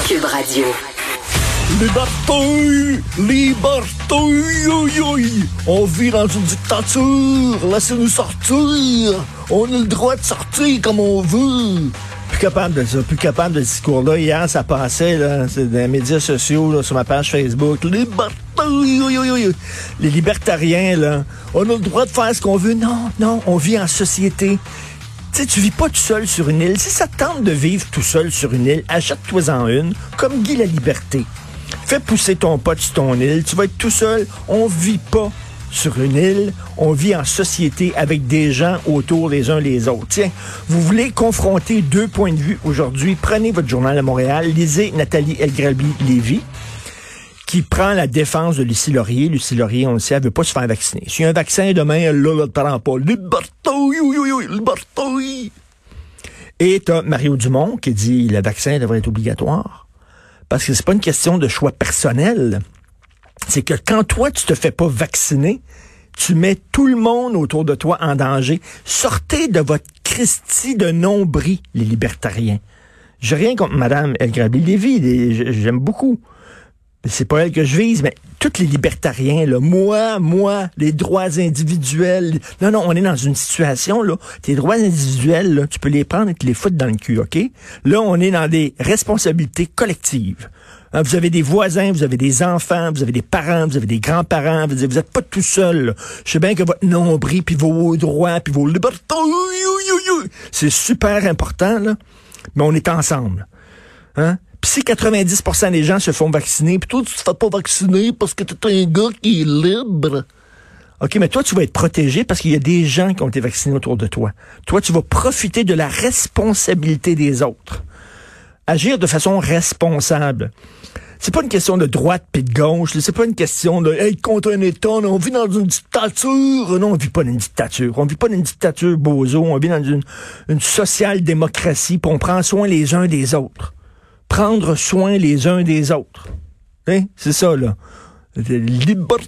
Cube Radio. Liberté! Liberté! On vit dans une dictature! Laissez-nous sortir! On a le droit de sortir comme on veut! Plus capable de ça, plus capable de ce discours-là. Hier, ça passait là, c'est dans les médias sociaux, là, sur ma page Facebook. Liberté! Les libertariens, là, on a le droit de faire ce qu'on veut. Non, non, on vit en société. Sais, tu vis pas tout seul sur une île. Si ça te tente de vivre tout seul sur une île, achète-toi-en une, comme Guy la Liberté. Fais pousser ton pote sur ton île. Tu vas être tout seul. On vit pas sur une île. On vit en société avec des gens autour les uns les autres. Tiens, vous voulez confronter deux points de vue aujourd'hui? Prenez votre journal à Montréal. Lisez Nathalie Elgrabi-Lévy qui prend la défense de Lucie Laurier. Lucie Laurier, on le sait, elle veut pas se faire vacciner. Si y a un vaccin demain, elle ne le prend pas. Liberté. Et t'as Mario Dumont qui dit le vaccin devrait être obligatoire. Parce que c'est pas une question de choix personnel. C'est que quand toi, tu te fais pas vacciner, tu mets tout le monde autour de toi en danger. Sortez de votre Christie de nombril, les libertariens. J'ai rien contre Madame El Grabi-Lévy, j'aime beaucoup. C'est pas elle que je vise, mais tous les libertariens, là, moi, moi, les droits individuels. Non, non, on est dans une situation, là, tes droits individuels, là, tu peux les prendre et te les foutre dans le cul, OK? Là, on est dans des responsabilités collectives. Hein, vous avez des voisins, vous avez des enfants, vous avez des parents, vous avez des grands-parents, vous n'êtes pas tout seul. Je sais bien que votre nombril, puis vos droits, puis vos libertés, c'est super important, là, mais on est ensemble. Hein? Puis si 90% des gens se font vacciner, puis toi, tu te fais pas vacciner parce que tu es un gars qui est libre. OK, mais toi, tu vas être protégé parce qu'il y a des gens qui ont été vaccinés autour de toi. Toi, tu vas profiter de la responsabilité des autres. Agir de façon responsable. C'est pas une question de droite puis de gauche. C'est pas une question de être contre un État. On vit dans une dictature. Non, on vit pas dans une dictature. On vit pas dans une dictature bozo. On vit dans une, une social-démocratie. On prend soin les uns des autres prendre soin les uns des autres. Hein? C'est ça, là. Liberté!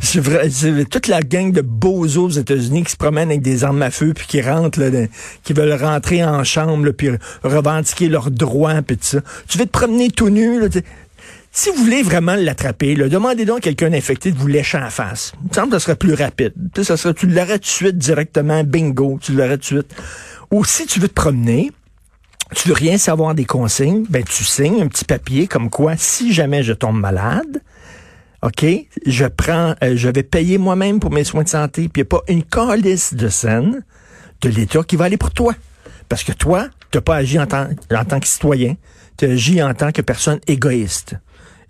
C'est vrai, c'est toute la gang de bozos aux États-Unis qui se promènent avec des armes à feu puis qui rentrent là, qui veulent rentrer en chambre puis revendiquer leurs droits puis tout ça. Tu veux te promener tout nu là, si vous voulez vraiment l'attraper, demandez donc à quelqu'un infecté de vous lécher en face. Il me semble que ça serait plus rapide. Ça serait, tu l'aurais tout de suite directement, bingo, tu l'aurais tout de suite. Ou si tu veux te promener, tu veux rien savoir des consignes, ben tu signes un petit papier comme quoi si jamais je tombe malade, OK, je prends euh, je vais payer moi-même pour mes soins de santé, puis il n'y a pas une calice de scène de l'État qui va aller pour toi. Parce que toi, tu n'as pas agi en tant, en tant que citoyen, tu agi en tant que personne égoïste.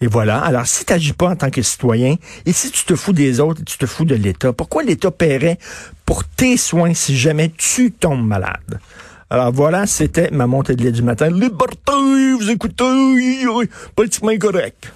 Et voilà. Alors, si tu n'agis pas en tant que citoyen, et si tu te fous des autres et tu te fous de l'État, pourquoi l'État paierait pour tes soins si jamais tu tombes malade? Alors voilà, c'était ma montée de lait du matin. Liberté, vous écoutez, politiquement correct.